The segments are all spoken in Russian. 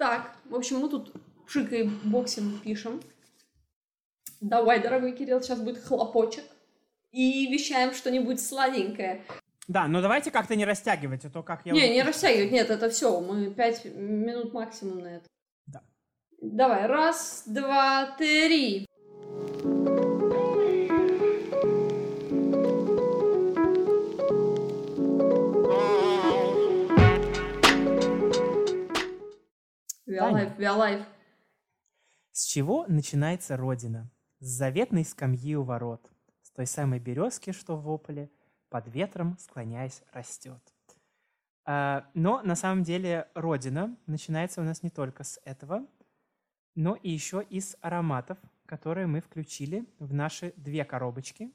Так, в общем, мы тут пшикой боксим пишем. Давай, дорогой Кирилл, сейчас будет хлопочек. И вещаем что-нибудь сладенькое. Да, но давайте как-то не растягивать, а то как я... Не, уже- не растягивать, нет, это все. Мы пять минут максимум на это. Да. Давай, раз, два, три. Виолайф, Виолайф. С чего начинается Родина? С заветной скамьи у ворот, с той самой березки, что в ополе, под ветром, склоняясь, растет. А, но на самом деле Родина начинается у нас не только с этого, но и еще из ароматов, которые мы включили в наши две коробочки.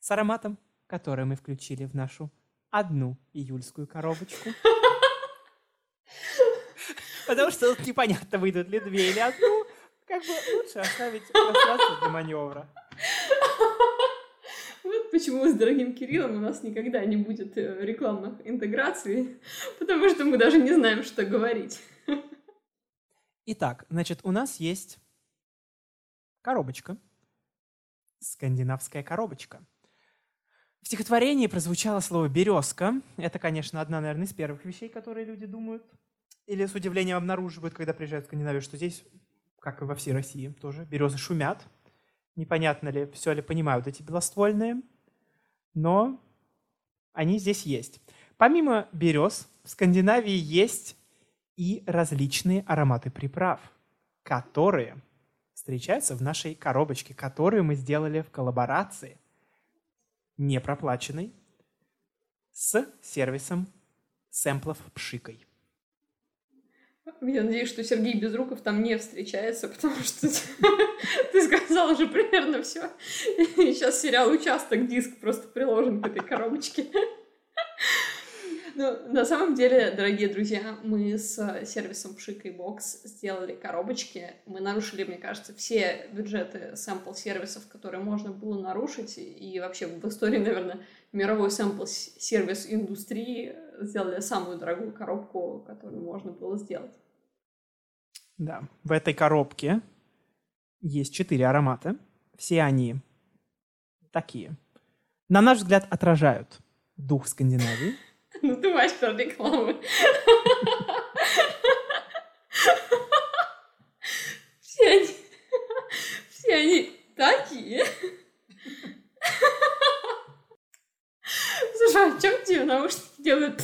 С ароматом, который мы включили в нашу одну июльскую коробочку. Потому что тут непонятно, выйдут ли две или одну. Как бы лучше оставить пространство для маневра. Вот почему с дорогим Кириллом у нас никогда не будет э, рекламных интеграций, потому что мы даже не знаем, что говорить. Итак, значит, у нас есть коробочка. Скандинавская коробочка. В стихотворении прозвучало слово «березка». Это, конечно, одна, наверное, из первых вещей, которые люди думают или с удивлением обнаруживают, когда приезжают в Скандинавию, что здесь, как и во всей России тоже, березы шумят. Непонятно ли, все ли понимают эти белоствольные, но они здесь есть. Помимо берез, в Скандинавии есть и различные ароматы приправ, которые встречаются в нашей коробочке, которую мы сделали в коллаборации, не проплаченной, с сервисом сэмплов пшикой. Я надеюсь, что Сергей Безруков там не встречается, потому что ты сказал уже примерно все. Сейчас сериал «Участок» диск просто приложен к этой коробочке. Ну, на самом деле, дорогие друзья, мы с сервисом Пшика и Бокс сделали коробочки. Мы нарушили, мне кажется, все бюджеты сэмпл-сервисов, которые можно было нарушить. И вообще в истории, наверное, мировой сэмпл-сервис индустрии сделали самую дорогую коробку, которую можно было сделать. Да, в этой коробке есть четыре аромата. Все они такие. На наш взгляд, отражают дух Скандинавии. Ну ты мастер рекламы. Все они, все они такие. Слушай, а чем тебе наушники делают?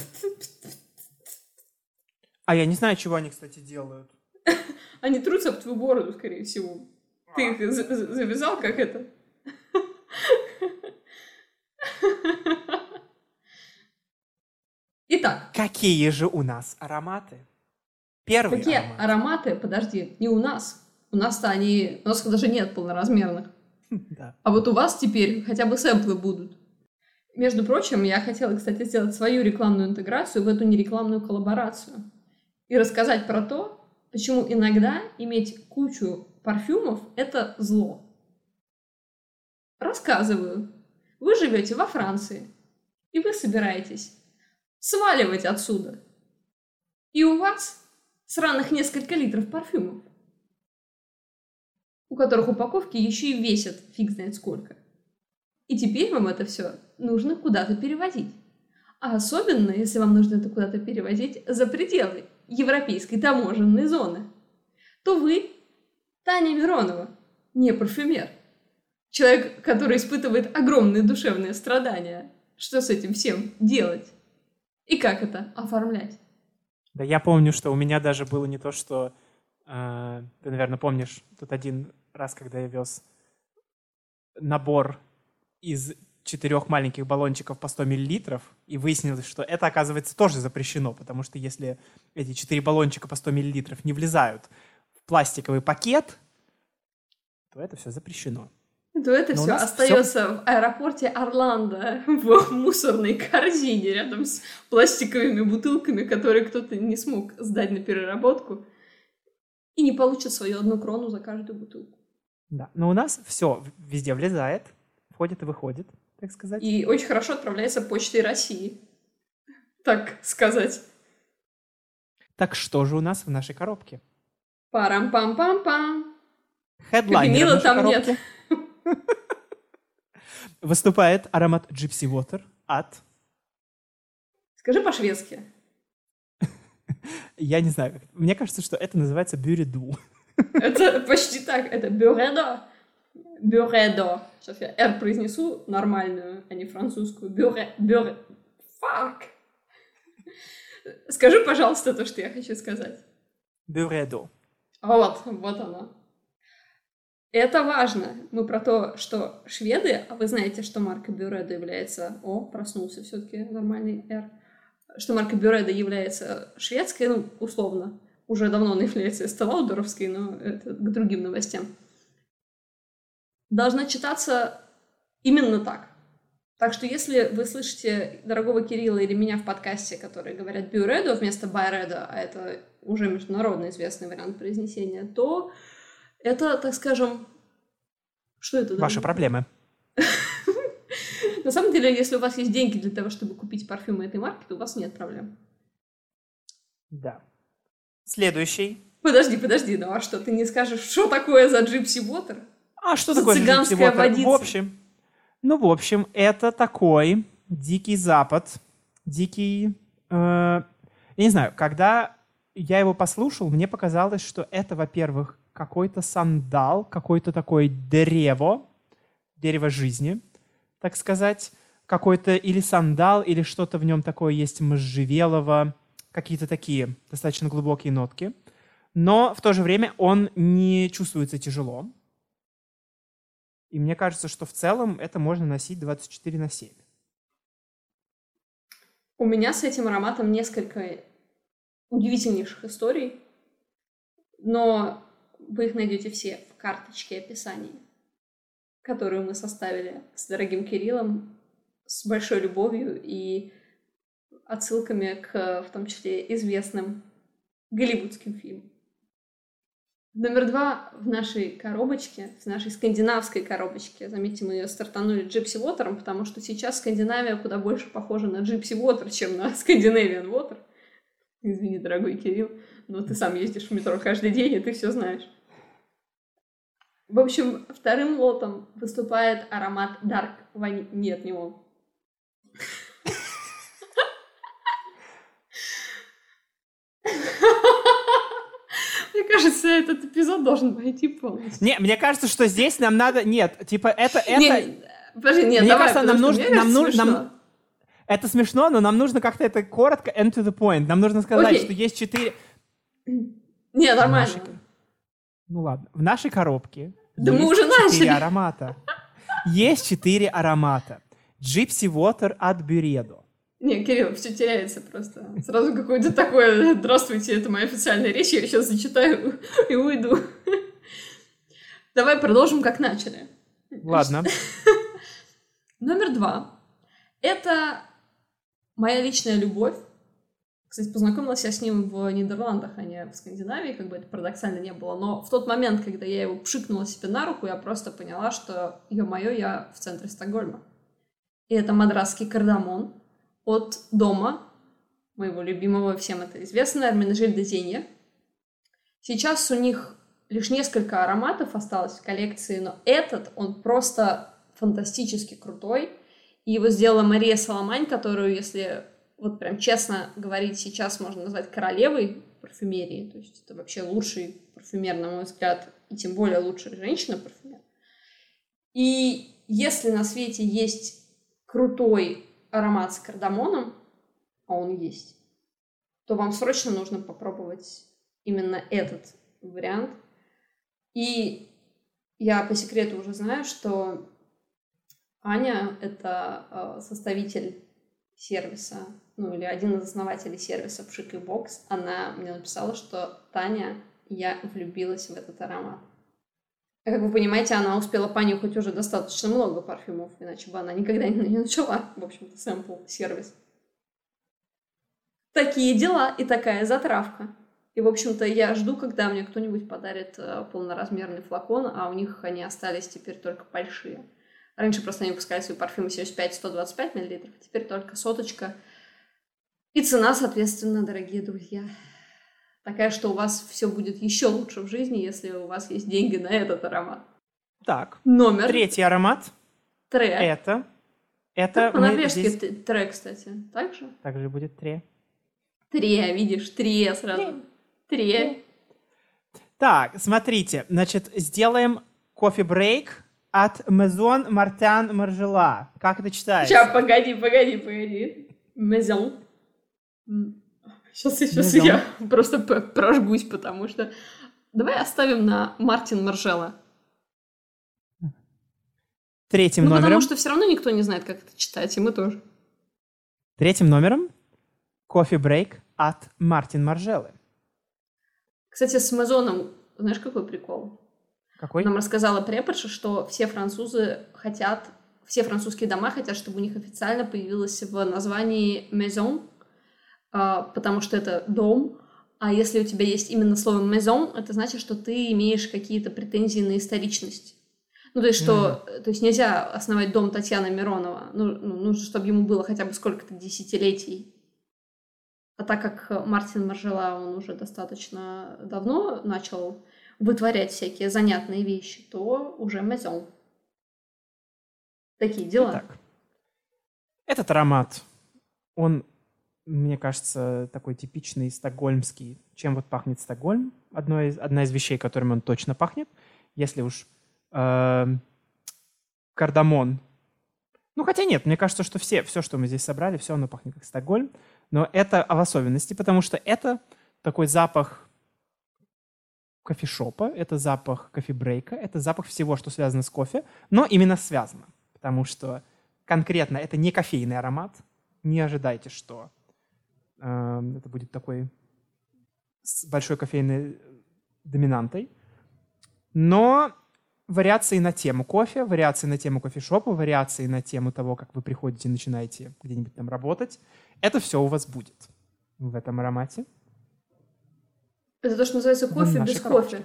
А я не знаю, чего они, кстати, делают. Они трутся об твою бороду, скорее всего. Ты их за- за- завязал, как это? Итак, Какие же у нас ароматы? Первый какие аромат. ароматы, подожди, не у нас. У нас-то они, у нас даже нет полноразмерных. Да. А вот у вас теперь хотя бы сэмплы будут. Между прочим, я хотела, кстати, сделать свою рекламную интеграцию в эту нерекламную коллаборацию. И рассказать про то, почему иногда иметь кучу парфюмов – это зло. Рассказываю. Вы живете во Франции, и вы собираетесь сваливать отсюда. И у вас сраных несколько литров парфюмов у которых упаковки еще и весят фиг знает сколько. И теперь вам это все нужно куда-то перевозить. А особенно, если вам нужно это куда-то перевозить за пределы европейской таможенной зоны, то вы Таня Миронова, не парфюмер. Человек, который испытывает огромные душевные страдания. Что с этим всем делать? И как это оформлять? Да, я помню, что у меня даже было не то, что... э, ты, наверное, помнишь, тут один раз, когда я вез набор из четырех маленьких баллончиков по 100 миллилитров, и выяснилось, что это, оказывается, тоже запрещено, потому что если эти четыре баллончика по 100 миллилитров не влезают в пластиковый пакет, то это все запрещено. то это Но все остается в аэропорте Орландо в мусорной корзине рядом с пластиковыми бутылками, которые кто-то не смог сдать на переработку и не получит свою одну крону за каждую бутылку. Да. Но у нас все везде влезает, входит и выходит, так сказать. И очень хорошо отправляется почтой России. Так сказать. Так что же у нас в нашей коробке? Парам-пам-пам-пам. Хедлайнер там коробке нет. выступает аромат Gypsy Water от... Скажи по-шведски. Я не знаю, мне кажется, что это называется бюреду. Это почти так. Это бюредо. Бюредо. Сейчас я R произнесу нормальную, а не французскую. Бюре... Бюре... Фак. Скажи, пожалуйста, то, что я хочу сказать. Бюреду. Вот, вот оно. Это важно. Мы про то, что шведы, а вы знаете, что марка Бюредо является... О, проснулся все-таки нормальный R. Что марка Бюредо является шведской, ну, условно. Уже давно она является эстелаудеровской, но это к другим новостям. Должна читаться именно так. Так что если вы слышите дорогого Кирилла или меня в подкасте, которые говорят Бюредо вместо Байредо, а это уже международно известный вариант произнесения, то это, так скажем, что это? Ваши даже? проблемы. На самом деле, если у вас есть деньги для того, чтобы купить парфюмы этой марки, то у вас нет проблем. Да. Следующий. Подожди, подожди, ну а что, ты не скажешь, что такое за Gypsy Water? А что такое Water? водица. В общем, ну, в общем, это такой дикий запад, дикий... э, я не знаю, когда я его послушал, мне показалось, что это, во-первых, какой-то сандал, какое-то такое древо, дерево жизни, так сказать, какой-то или сандал, или что-то в нем такое есть можжевелово, какие-то такие достаточно глубокие нотки. Но в то же время он не чувствуется тяжело. И мне кажется, что в целом это можно носить 24 на 7. У меня с этим ароматом несколько удивительнейших историй, но вы их найдете все в карточке описания, которую мы составили с дорогим Кириллом с большой любовью и отсылками к, в том числе, известным голливудским фильмам. Номер два в нашей коробочке, в нашей скандинавской коробочке, заметьте, мы ее стартанули Gypsy Water, потому что сейчас Скандинавия куда больше похожа на Gypsy Water, чем на Scandinavian Water. Извини, дорогой Кирилл, но ты сам ездишь в метро каждый день, и ты все знаешь. В общем, вторым лотом выступает аромат Dark Вани... Нет, не он. Кажется, этот эпизод должен войти полностью. Не, мне кажется, что здесь нам надо... Нет, типа это... это... Не, подожди, нет, Мне давай, кажется, нам нужно- нам нужно- нам-. Это смешно, но нам нужно как-то это коротко and to the point. Нам нужно сказать, Окей. что есть четыре... Не, нормально. Наши- Ну ладно. В нашей коробке Да мы есть уже четыре начали. аромата. Есть четыре аромата. Gypsy Water от Бюредо. Не, Кирилл, все теряется просто. Сразу какое-то такое «Здравствуйте, это моя официальная речь, я сейчас зачитаю и уйду». Давай продолжим, как начали. Ладно. Номер два. Это моя личная любовь. Кстати, познакомилась я с ним в Нидерландах, а не в Скандинавии, как бы это парадоксально не было. Но в тот момент, когда я его пшикнула себе на руку, я просто поняла, что, ё-моё, я в центре Стокгольма. И это мадрасский кардамон от дома моего любимого, всем это известно, Арменежель де Зенье. Сейчас у них лишь несколько ароматов осталось в коллекции, но этот, он просто фантастически крутой. И его сделала Мария Соломань, которую, если вот прям честно говорить, сейчас можно назвать королевой парфюмерии. То есть это вообще лучший парфюмер, на мой взгляд, и тем более лучшая женщина-парфюмер. И если на свете есть крутой аромат с кардамоном, а он есть, то вам срочно нужно попробовать именно этот вариант. И я по секрету уже знаю, что Аня — это э, составитель сервиса, ну или один из основателей сервиса Пшик и Бокс. Она мне написала, что Таня, я влюбилась в этот аромат. Как вы понимаете, она успела понюхать уже достаточно много парфюмов, иначе бы она никогда не не начала, в общем-то, сэмпл-сервис. Такие дела и такая затравка. И, в общем-то, я жду, когда мне кто-нибудь подарит э, полноразмерный флакон, а у них они остались теперь только большие. Раньше просто они выпускали свои парфюмы 75-125 мл, теперь только соточка. И цена, соответственно, дорогие друзья, Такая, что у вас все будет еще лучше в жизни, если у вас есть деньги на этот аромат. Так, Номер. третий аромат. Тре. Это... Это по-норвежски здесь- тре, кстати. Так же? Также будет тре. Тре, видишь, тре сразу. Тре. Так, смотрите, значит, сделаем кофе-брейк от Maison Martin Margiela. Как это читается? Сейчас, погоди, погоди, погоди. Мезон. Сейчас, сейчас я просто прожгусь, потому что... Давай оставим на Мартин Маржела. Третьим Ну, номером. потому что все равно никто не знает, как это читать, и мы тоже. Третьим номером кофе-брейк от Мартин Маржелы. Кстати, с Мезоном, знаешь, какой прикол? Какой? Нам рассказала преподша, что все французы хотят, все французские дома хотят, чтобы у них официально появилось в названии maison, потому что это дом. А если у тебя есть именно слово maison, это значит, что ты имеешь какие-то претензии на историчность. Ну, то есть, что, то есть нельзя основать дом Татьяны Миронова. Ну, ну, нужно, чтобы ему было хотя бы сколько-то десятилетий. А так как Мартин Маржела, он уже достаточно давно начал вытворять всякие занятные вещи, то уже мезон. Такие дела. Так. Этот аромат, он, мне кажется, такой типичный стокгольмский. Чем вот пахнет Стокгольм? Одно из, одна из вещей, которыми он точно пахнет. Если уж эм, кардамон. Ну, хотя нет, мне кажется, что все, все, что мы здесь собрали, все оно пахнет как Стокгольм. Но это в особенности, потому что это такой запах кофешопа, это запах кофебрейка, это запах всего, что связано с кофе, но именно связано. Потому что конкретно это не кофейный аромат. Не ожидайте, что это будет такой с большой кофейной доминантой. Но вариации на тему кофе, вариации на тему кофешопа, вариации на тему того, как вы приходите и начинаете где-нибудь там работать, это все у вас будет в этом аромате. Это то, что называется кофе без кофе.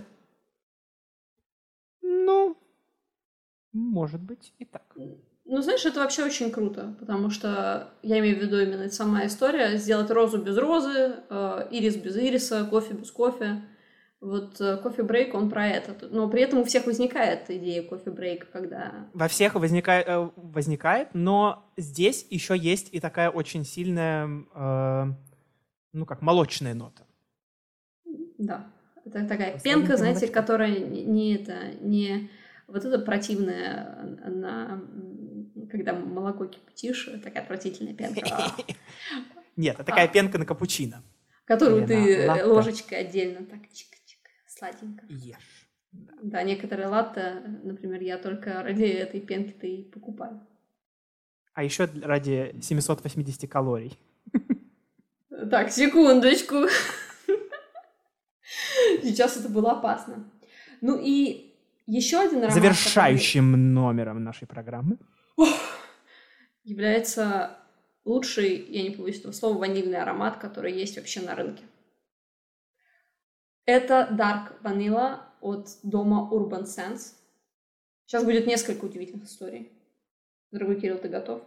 Ну, может быть и так. Ну, знаешь, это вообще очень круто, потому что я имею в виду именно сама история, сделать розу без розы, э, ирис без ириса, кофе без кофе. Вот э, кофе-брейк, он про это. Но при этом у всех возникает идея кофе-брейка, когда... Во всех возникает, э, возникает, но здесь еще есть и такая очень сильная, э, ну как, молочная нота. Да, это такая Послабленькая пенка, знаете, молочко. которая не, это, не вот это противное, на, когда молоко кипятишь, такая отвратительная пенка, Нет, это такая А. пенка на капучино. которую ты ложечкой отдельно так чик-чик, сладенько. Ешь. Да, некоторые латте, например, я только ради этой пенки-то и покупаю. А еще ради 780 калорий. Так, секундочку. Сейчас это было опасно. Ну и еще один который Завершающим номером нашей программы. Является лучший, я не побоюсь этого слова, ванильный аромат, который есть вообще на рынке. Это Dark Vanilla от дома Urban Sense. Сейчас будет несколько удивительных историй. Дорогой Кирилл, ты готов?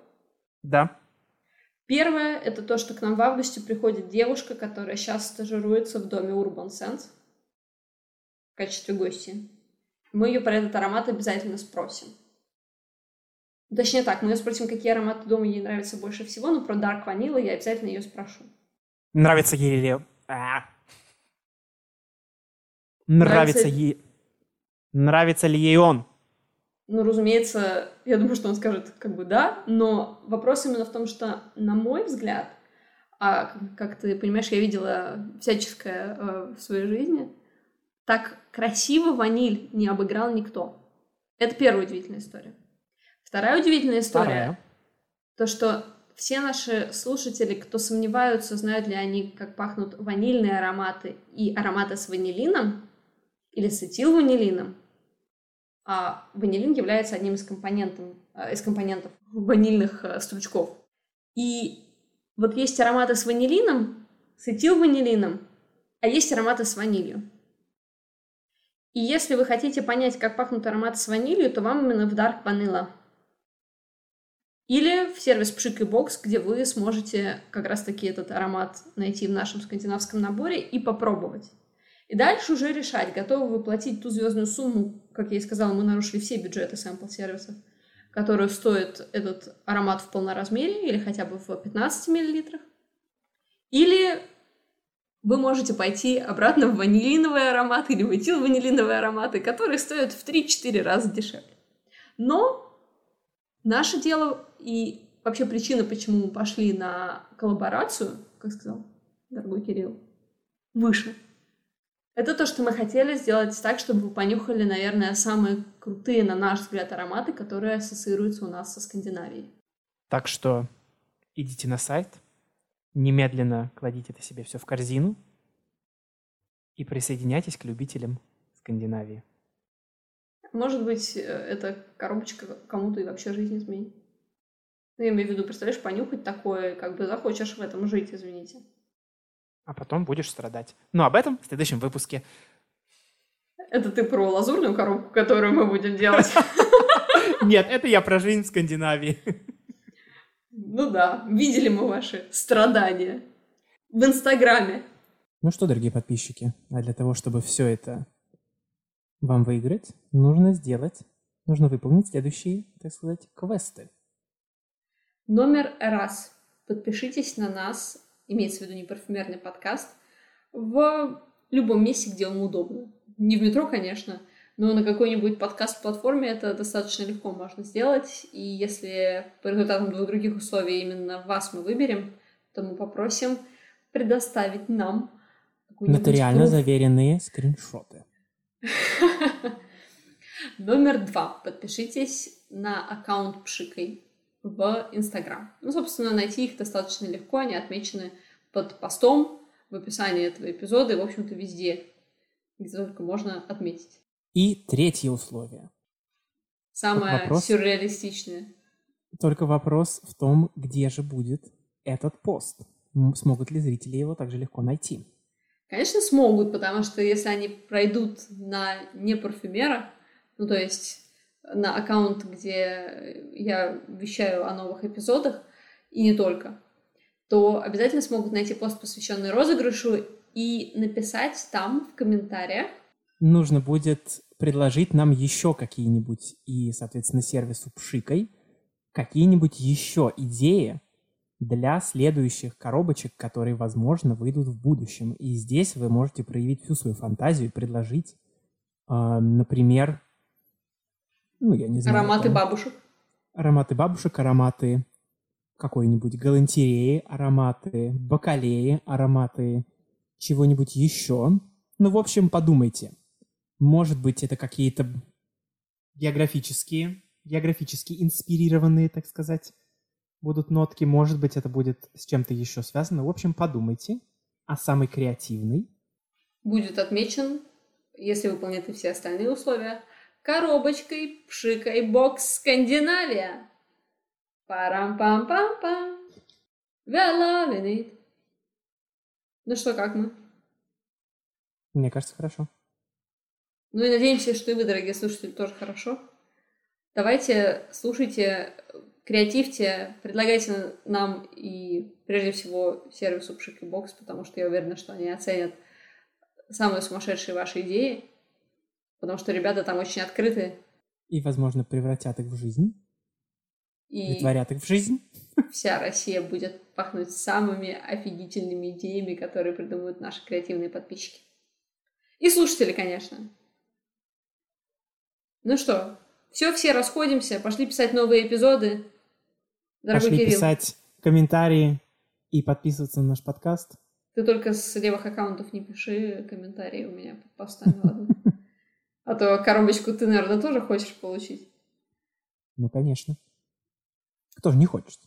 Да. Первое – это то, что к нам в августе приходит девушка, которая сейчас стажируется в доме Urban Sense в качестве гости. Мы ее про этот аромат обязательно спросим. Точнее так, мы ее спросим, какие ароматы дома ей нравятся больше всего, но про Dark Vanilla я обязательно ее спрошу. Нравится ей ли... А. Нравится Нравится- ей... Нравится ли ей он? Ну, разумеется, я думаю, что он скажет как бы да, но вопрос именно в том, что, на мой взгляд, а как ты понимаешь, я видела всяческое э, в своей жизни, так красиво ваниль не обыграл никто. Это первая удивительная история. Вторая удивительная история, Вторая. то, что все наши слушатели, кто сомневаются, знают ли они, как пахнут ванильные ароматы и ароматы с ванилином или с этилванилином, а ванилин является одним из компонентов, э, из компонентов ванильных э, стручков. И вот есть ароматы с ванилином, с этилванилином, а есть ароматы с ванилью. И если вы хотите понять, как пахнут ароматы с ванилью, то вам именно в Dark Vanilla. Или в сервис Пшик и Бокс, где вы сможете как раз-таки этот аромат найти в нашем скандинавском наборе и попробовать. И дальше уже решать, готовы вы платить ту звездную сумму, как я и сказала, мы нарушили все бюджеты сэмпл-сервисов, которую стоит этот аромат в полноразмере или хотя бы в 15 миллилитрах. Или вы можете пойти обратно в ванилиновые ароматы или в этил-ванилиновые ароматы, которые стоят в 3-4 раза дешевле. Но наше дело и вообще причина, почему мы пошли на коллаборацию, как сказал дорогой Кирилл, выше. Это то, что мы хотели сделать так, чтобы вы понюхали, наверное, самые крутые, на наш взгляд, ароматы, которые ассоциируются у нас со Скандинавией. Так что идите на сайт, немедленно кладите это себе все в корзину и присоединяйтесь к любителям Скандинавии. Может быть, э, эта коробочка кому-то и вообще жизнь изменит. Ну, я имею в виду, представляешь, понюхать такое, как бы захочешь в этом жить, извините. А потом будешь страдать. Но об этом в следующем выпуске. Это ты про лазурную коробку, которую мы будем делать? Нет, это я про жизнь в Скандинавии. Ну да, видели мы ваши страдания в Инстаграме. Ну что, дорогие подписчики, а для того, чтобы все это вам выиграть, нужно сделать, нужно выполнить следующие, так сказать, квесты. Номер раз. Подпишитесь на нас, имеется в виду не парфюмерный подкаст, в любом месте, где вам удобно. Не в метро, конечно, но на какой-нибудь подкаст-платформе это достаточно легко можно сделать. И если по результатам двух других условий именно вас мы выберем, то мы попросим предоставить нам нотариально заверенные скриншоты. Номер два. Подпишитесь на аккаунт Пшикой в Инстаграм. Ну, собственно, найти их достаточно легко. Они отмечены под постом в описании этого эпизода и, в общем-то, везде, где только можно отметить. И третье условие. Самое вопрос, сюрреалистичное. Только вопрос в том, где же будет этот пост. Смогут ли зрители его также легко найти? Конечно, смогут, потому что если они пройдут на не парфюмера, ну то есть на аккаунт, где я вещаю о новых эпизодах, и не только, то обязательно смогут найти пост, посвященный розыгрышу, и написать там в комментариях, нужно будет предложить нам еще какие-нибудь, и, соответственно, сервису Пшикой, какие-нибудь еще идеи для следующих коробочек, которые, возможно, выйдут в будущем. И здесь вы можете проявить всю свою фантазию и предложить, э, например, ну, я не знаю. Ароматы там, бабушек. Ароматы бабушек, ароматы какой-нибудь галантереи, ароматы бакалеи, ароматы чего-нибудь еще. Ну, в общем, подумайте – может быть, это какие-то географические, географически инспирированные, так сказать, будут нотки. Может быть, это будет с чем-то еще связано. В общем, подумайте. А самый креативный? Будет отмечен, если выполнены все остальные условия, коробочкой пшикой бокс Скандинавия. Парам-пам-пам-пам. We Ну что, как мы? Мне кажется, хорошо. Ну и надеемся, что и вы, дорогие слушатели, тоже хорошо. Давайте, слушайте, креативьте, предлагайте нам и прежде всего сервису Пшик и Бокс, потому что я уверена, что они оценят самые сумасшедшие ваши идеи, потому что ребята там очень открыты. И, возможно, превратят их в жизнь. И притворят их в жизнь. Вся Россия будет пахнуть самыми офигительными идеями, которые придумывают наши креативные подписчики. И слушатели, конечно. Ну что, все, все расходимся, пошли писать новые эпизоды. Дорогой пошли Кирилл. писать комментарии и подписываться на наш подкаст. Ты только с левых аккаунтов не пиши комментарии у меня под постами, ладно? А то коробочку ты, наверное, тоже хочешь получить. Ну, конечно. Кто же не хочет?